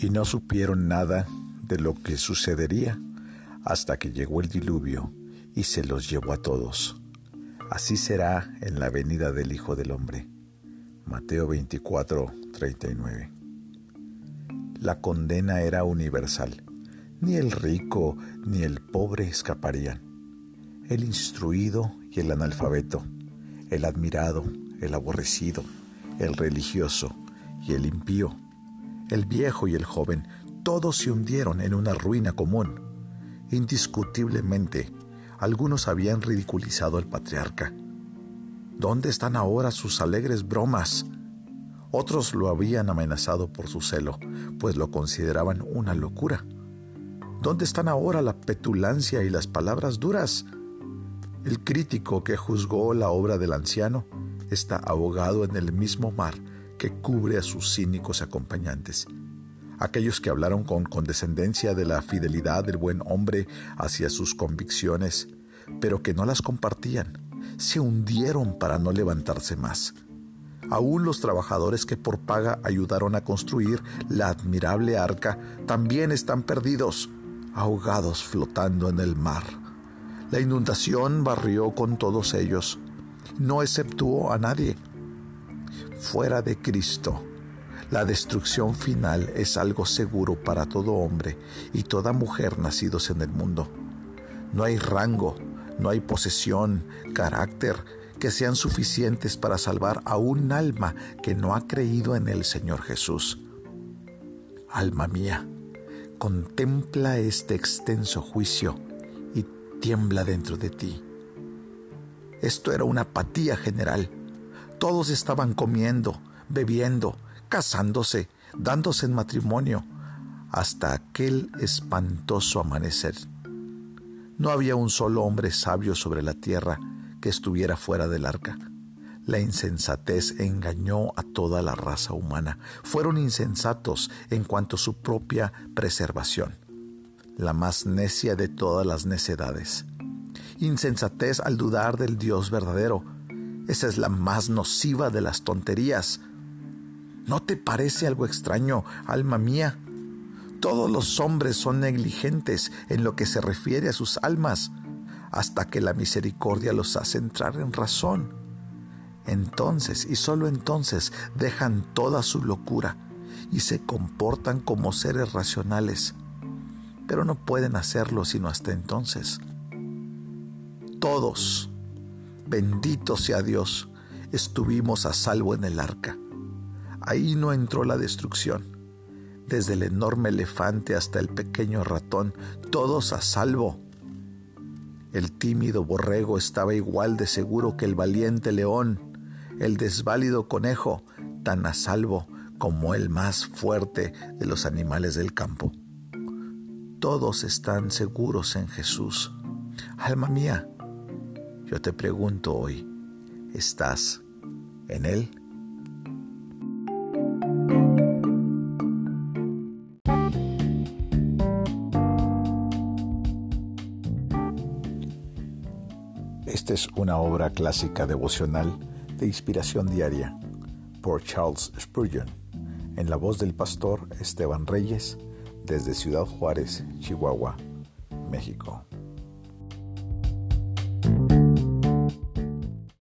Y no supieron nada de lo que sucedería hasta que llegó el diluvio y se los llevó a todos. Así será en la venida del Hijo del Hombre. Mateo 24, 39. La condena era universal. Ni el rico ni el pobre escaparían. El instruido el analfabeto, el admirado, el aborrecido, el religioso y el impío, el viejo y el joven, todos se hundieron en una ruina común. Indiscutiblemente, algunos habían ridiculizado al patriarca. ¿Dónde están ahora sus alegres bromas? Otros lo habían amenazado por su celo, pues lo consideraban una locura. ¿Dónde están ahora la petulancia y las palabras duras? El crítico que juzgó la obra del anciano está ahogado en el mismo mar que cubre a sus cínicos acompañantes. Aquellos que hablaron con condescendencia de la fidelidad del buen hombre hacia sus convicciones, pero que no las compartían, se hundieron para no levantarse más. Aún los trabajadores que por paga ayudaron a construir la admirable arca también están perdidos, ahogados flotando en el mar. La inundación barrió con todos ellos, no exceptuó a nadie. Fuera de Cristo, la destrucción final es algo seguro para todo hombre y toda mujer nacidos en el mundo. No hay rango, no hay posesión, carácter, que sean suficientes para salvar a un alma que no ha creído en el Señor Jesús. Alma mía, contempla este extenso juicio tiembla dentro de ti. Esto era una apatía general. Todos estaban comiendo, bebiendo, casándose, dándose en matrimonio, hasta aquel espantoso amanecer. No había un solo hombre sabio sobre la tierra que estuviera fuera del arca. La insensatez engañó a toda la raza humana. Fueron insensatos en cuanto a su propia preservación. La más necia de todas las necedades. Insensatez al dudar del Dios verdadero. Esa es la más nociva de las tonterías. ¿No te parece algo extraño, alma mía? Todos los hombres son negligentes en lo que se refiere a sus almas hasta que la misericordia los hace entrar en razón. Entonces y solo entonces dejan toda su locura y se comportan como seres racionales, pero no pueden hacerlo sino hasta entonces. Todos, bendito sea Dios, estuvimos a salvo en el arca. Ahí no entró la destrucción. Desde el enorme elefante hasta el pequeño ratón, todos a salvo. El tímido borrego estaba igual de seguro que el valiente león, el desválido conejo, tan a salvo como el más fuerte de los animales del campo. Todos están seguros en Jesús. Alma mía, yo te pregunto hoy, ¿estás en Él? Esta es una obra clásica devocional de inspiración diaria por Charles Spurgeon, en la voz del pastor Esteban Reyes, desde Ciudad Juárez, Chihuahua, México.